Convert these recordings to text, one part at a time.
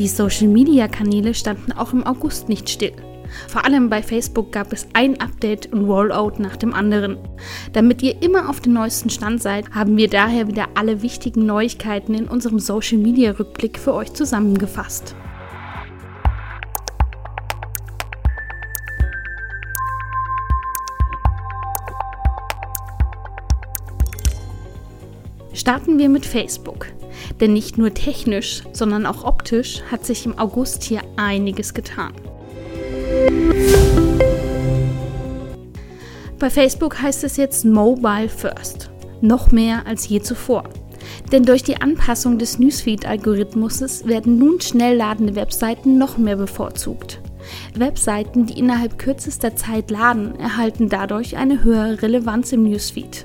Die Social-Media-Kanäle standen auch im August nicht still. Vor allem bei Facebook gab es ein Update und Rollout nach dem anderen. Damit ihr immer auf dem neuesten Stand seid, haben wir daher wieder alle wichtigen Neuigkeiten in unserem Social Media Rückblick für euch zusammengefasst. Starten wir mit Facebook. Denn nicht nur technisch, sondern auch optisch hat sich im August hier einiges getan. Bei Facebook heißt es jetzt Mobile First. Noch mehr als je zuvor. Denn durch die Anpassung des Newsfeed-Algorithmuses werden nun schnell ladende Webseiten noch mehr bevorzugt. Webseiten, die innerhalb kürzester Zeit laden, erhalten dadurch eine höhere Relevanz im Newsfeed.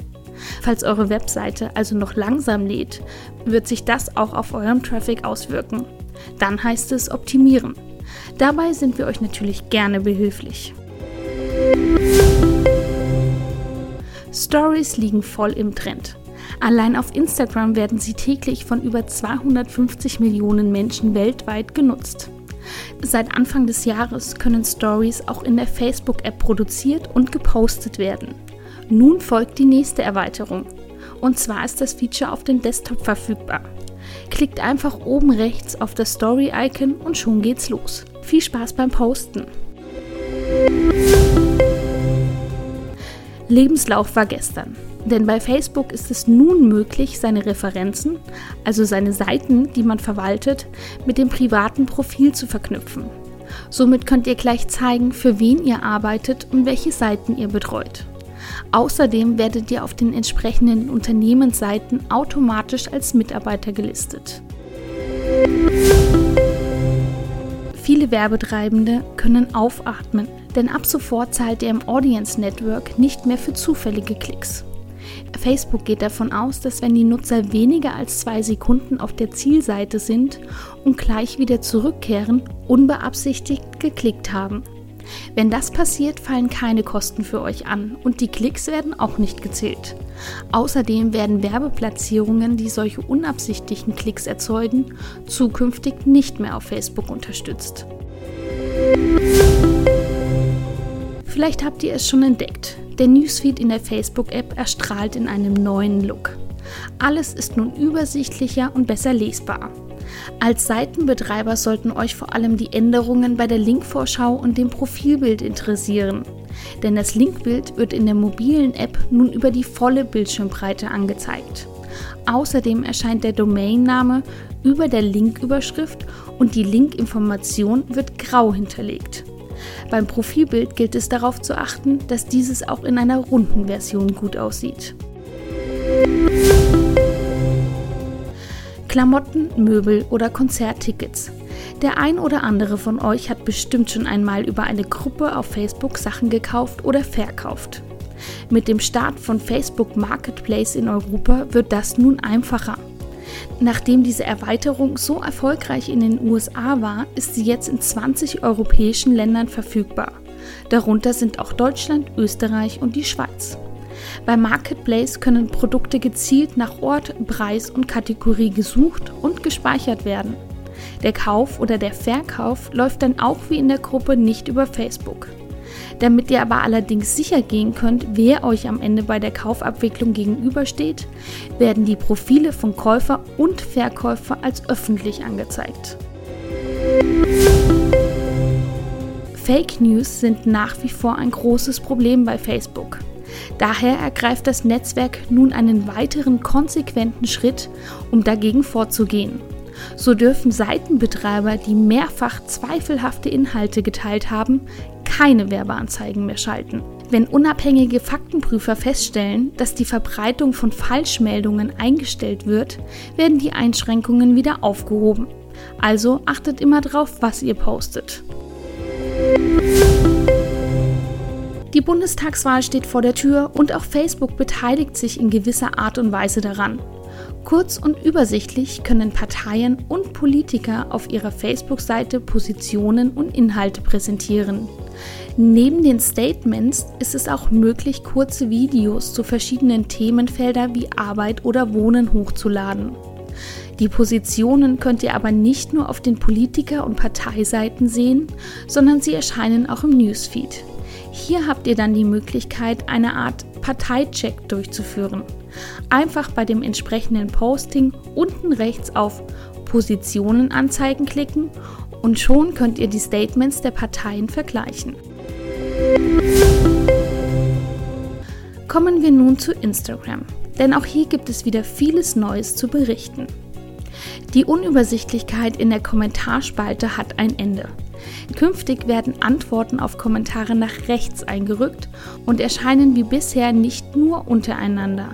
Falls eure Webseite also noch langsam lädt, wird sich das auch auf eurem Traffic auswirken. Dann heißt es optimieren. Dabei sind wir euch natürlich gerne behilflich. Stories liegen voll im Trend. Allein auf Instagram werden sie täglich von über 250 Millionen Menschen weltweit genutzt. Seit Anfang des Jahres können Stories auch in der Facebook-App produziert und gepostet werden. Nun folgt die nächste Erweiterung. Und zwar ist das Feature auf dem Desktop verfügbar. Klickt einfach oben rechts auf das Story-Icon und schon geht's los. Viel Spaß beim Posten! Lebenslauf war gestern. Denn bei Facebook ist es nun möglich, seine Referenzen, also seine Seiten, die man verwaltet, mit dem privaten Profil zu verknüpfen. Somit könnt ihr gleich zeigen, für wen ihr arbeitet und welche Seiten ihr betreut. Außerdem werdet ihr auf den entsprechenden Unternehmensseiten automatisch als Mitarbeiter gelistet. Viele Werbetreibende können aufatmen, denn ab sofort zahlt ihr im Audience Network nicht mehr für zufällige Klicks. Facebook geht davon aus, dass wenn die Nutzer weniger als zwei Sekunden auf der Zielseite sind und gleich wieder zurückkehren, unbeabsichtigt geklickt haben. Wenn das passiert, fallen keine Kosten für euch an und die Klicks werden auch nicht gezählt. Außerdem werden Werbeplatzierungen, die solche unabsichtlichen Klicks erzeugen, zukünftig nicht mehr auf Facebook unterstützt. Vielleicht habt ihr es schon entdeckt. Der Newsfeed in der Facebook-App erstrahlt in einem neuen Look. Alles ist nun übersichtlicher und besser lesbar. Als Seitenbetreiber sollten euch vor allem die Änderungen bei der Linkvorschau und dem Profilbild interessieren. Denn das Linkbild wird in der mobilen App nun über die volle Bildschirmbreite angezeigt. Außerdem erscheint der Domainname über der Linküberschrift und die Linkinformation wird grau hinterlegt. Beim Profilbild gilt es darauf zu achten, dass dieses auch in einer runden Version gut aussieht. Klamotten, Möbel oder Konzerttickets. Der ein oder andere von euch hat bestimmt schon einmal über eine Gruppe auf Facebook Sachen gekauft oder verkauft. Mit dem Start von Facebook Marketplace in Europa wird das nun einfacher. Nachdem diese Erweiterung so erfolgreich in den USA war, ist sie jetzt in 20 europäischen Ländern verfügbar. Darunter sind auch Deutschland, Österreich und die Schweiz. Bei Marketplace können Produkte gezielt nach Ort, Preis und Kategorie gesucht und gespeichert werden. Der Kauf oder der Verkauf läuft dann auch wie in der Gruppe nicht über Facebook. Damit ihr aber allerdings sicher gehen könnt, wer euch am Ende bei der Kaufabwicklung gegenübersteht, werden die Profile von Käufer und Verkäufer als öffentlich angezeigt. Fake News sind nach wie vor ein großes Problem bei Facebook. Daher ergreift das Netzwerk nun einen weiteren konsequenten Schritt, um dagegen vorzugehen. So dürfen Seitenbetreiber, die mehrfach zweifelhafte Inhalte geteilt haben, keine Werbeanzeigen mehr schalten. Wenn unabhängige Faktenprüfer feststellen, dass die Verbreitung von Falschmeldungen eingestellt wird, werden die Einschränkungen wieder aufgehoben. Also achtet immer darauf, was ihr postet. Die Bundestagswahl steht vor der Tür und auch Facebook beteiligt sich in gewisser Art und Weise daran. Kurz und übersichtlich können Parteien und Politiker auf ihrer Facebook-Seite Positionen und Inhalte präsentieren. Neben den Statements ist es auch möglich, kurze Videos zu verschiedenen Themenfeldern wie Arbeit oder Wohnen hochzuladen. Die Positionen könnt ihr aber nicht nur auf den Politiker- und Parteiseiten sehen, sondern sie erscheinen auch im Newsfeed. Hier habt ihr dann die Möglichkeit, eine Art Parteicheck durchzuführen. Einfach bei dem entsprechenden Posting unten rechts auf Positionen anzeigen klicken und schon könnt ihr die Statements der Parteien vergleichen. Kommen wir nun zu Instagram, denn auch hier gibt es wieder vieles Neues zu berichten. Die Unübersichtlichkeit in der Kommentarspalte hat ein Ende. Künftig werden Antworten auf Kommentare nach rechts eingerückt und erscheinen wie bisher nicht nur untereinander.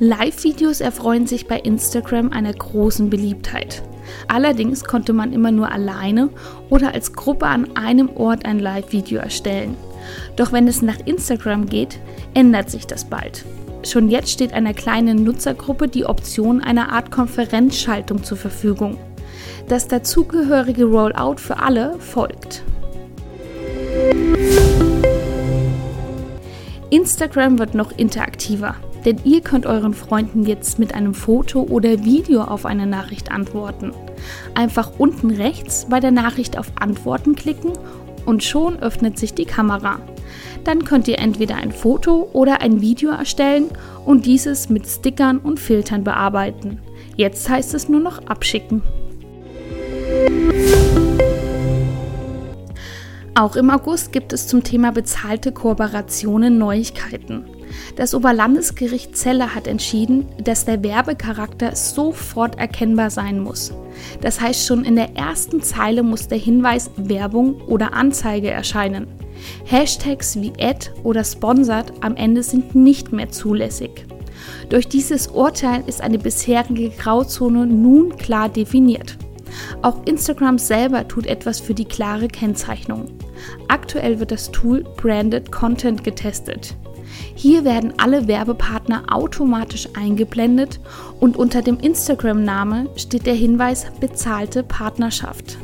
Live-Videos erfreuen sich bei Instagram einer großen Beliebtheit. Allerdings konnte man immer nur alleine oder als Gruppe an einem Ort ein Live-Video erstellen. Doch wenn es nach Instagram geht, ändert sich das bald. Schon jetzt steht einer kleinen Nutzergruppe die Option einer Art Konferenzschaltung zur Verfügung. Das dazugehörige Rollout für alle folgt. Instagram wird noch interaktiver, denn ihr könnt euren Freunden jetzt mit einem Foto oder Video auf eine Nachricht antworten. Einfach unten rechts bei der Nachricht auf Antworten klicken und schon öffnet sich die Kamera. Dann könnt ihr entweder ein Foto oder ein Video erstellen und dieses mit Stickern und Filtern bearbeiten. Jetzt heißt es nur noch abschicken. Auch im August gibt es zum Thema bezahlte Kooperationen Neuigkeiten. Das Oberlandesgericht Celle hat entschieden, dass der Werbecharakter sofort erkennbar sein muss. Das heißt, schon in der ersten Zeile muss der Hinweis Werbung oder Anzeige erscheinen. Hashtags wie Ad oder Sponsored am Ende sind nicht mehr zulässig. Durch dieses Urteil ist eine bisherige Grauzone nun klar definiert. Auch Instagram selber tut etwas für die klare Kennzeichnung. Aktuell wird das Tool Branded Content getestet. Hier werden alle Werbepartner automatisch eingeblendet und unter dem Instagram-Name steht der Hinweis bezahlte Partnerschaft.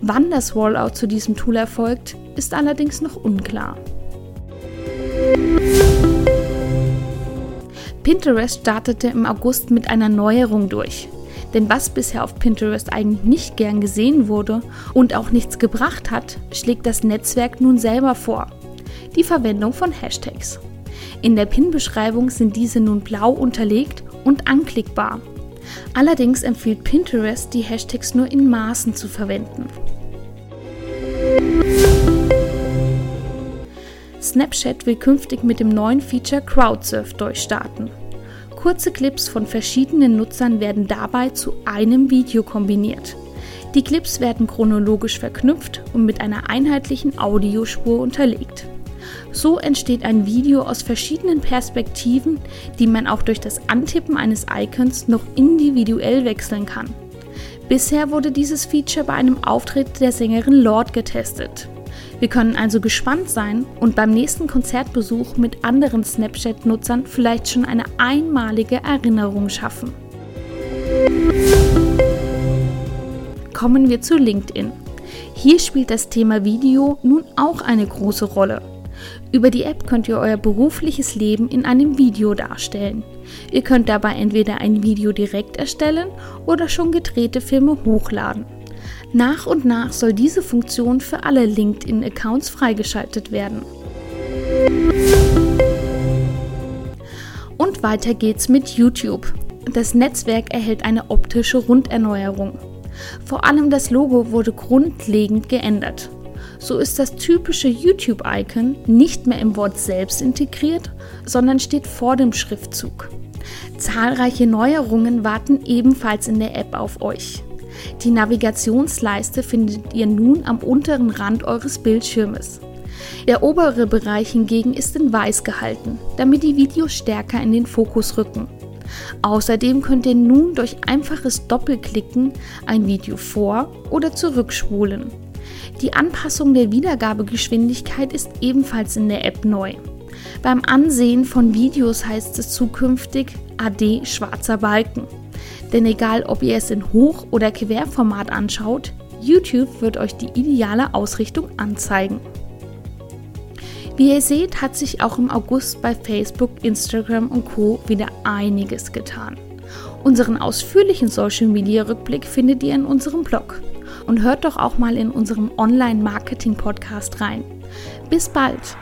Wann das Rollout zu diesem Tool erfolgt, ist allerdings noch unklar. Pinterest startete im August mit einer Neuerung durch. Denn was bisher auf Pinterest eigentlich nicht gern gesehen wurde und auch nichts gebracht hat, schlägt das Netzwerk nun selber vor. Die Verwendung von Hashtags. In der Pin-Beschreibung sind diese nun blau unterlegt und anklickbar. Allerdings empfiehlt Pinterest, die Hashtags nur in Maßen zu verwenden. Snapchat will künftig mit dem neuen Feature Crowdsurf durchstarten. Kurze Clips von verschiedenen Nutzern werden dabei zu einem Video kombiniert. Die Clips werden chronologisch verknüpft und mit einer einheitlichen Audiospur unterlegt. So entsteht ein Video aus verschiedenen Perspektiven, die man auch durch das Antippen eines Icons noch individuell wechseln kann. Bisher wurde dieses Feature bei einem Auftritt der Sängerin Lord getestet. Wir können also gespannt sein und beim nächsten Konzertbesuch mit anderen Snapchat-Nutzern vielleicht schon eine einmalige Erinnerung schaffen. Kommen wir zu LinkedIn. Hier spielt das Thema Video nun auch eine große Rolle. Über die App könnt ihr euer berufliches Leben in einem Video darstellen. Ihr könnt dabei entweder ein Video direkt erstellen oder schon gedrehte Filme hochladen. Nach und nach soll diese Funktion für alle LinkedIn-Accounts freigeschaltet werden. Und weiter geht's mit YouTube. Das Netzwerk erhält eine optische Runderneuerung. Vor allem das Logo wurde grundlegend geändert. So ist das typische YouTube-Icon nicht mehr im Wort selbst integriert, sondern steht vor dem Schriftzug. Zahlreiche Neuerungen warten ebenfalls in der App auf euch. Die Navigationsleiste findet ihr nun am unteren Rand eures Bildschirmes. Der obere Bereich hingegen ist in weiß gehalten, damit die Videos stärker in den Fokus rücken. Außerdem könnt ihr nun durch einfaches Doppelklicken ein Video vor- oder zurückspulen. Die Anpassung der Wiedergabegeschwindigkeit ist ebenfalls in der App neu. Beim Ansehen von Videos heißt es zukünftig AD schwarzer Balken. Denn egal, ob ihr es in Hoch- oder Querformat anschaut, YouTube wird euch die ideale Ausrichtung anzeigen. Wie ihr seht, hat sich auch im August bei Facebook, Instagram und Co wieder einiges getan. Unseren ausführlichen Social Media Rückblick findet ihr in unserem Blog. Und hört doch auch mal in unserem Online-Marketing-Podcast rein. Bis bald!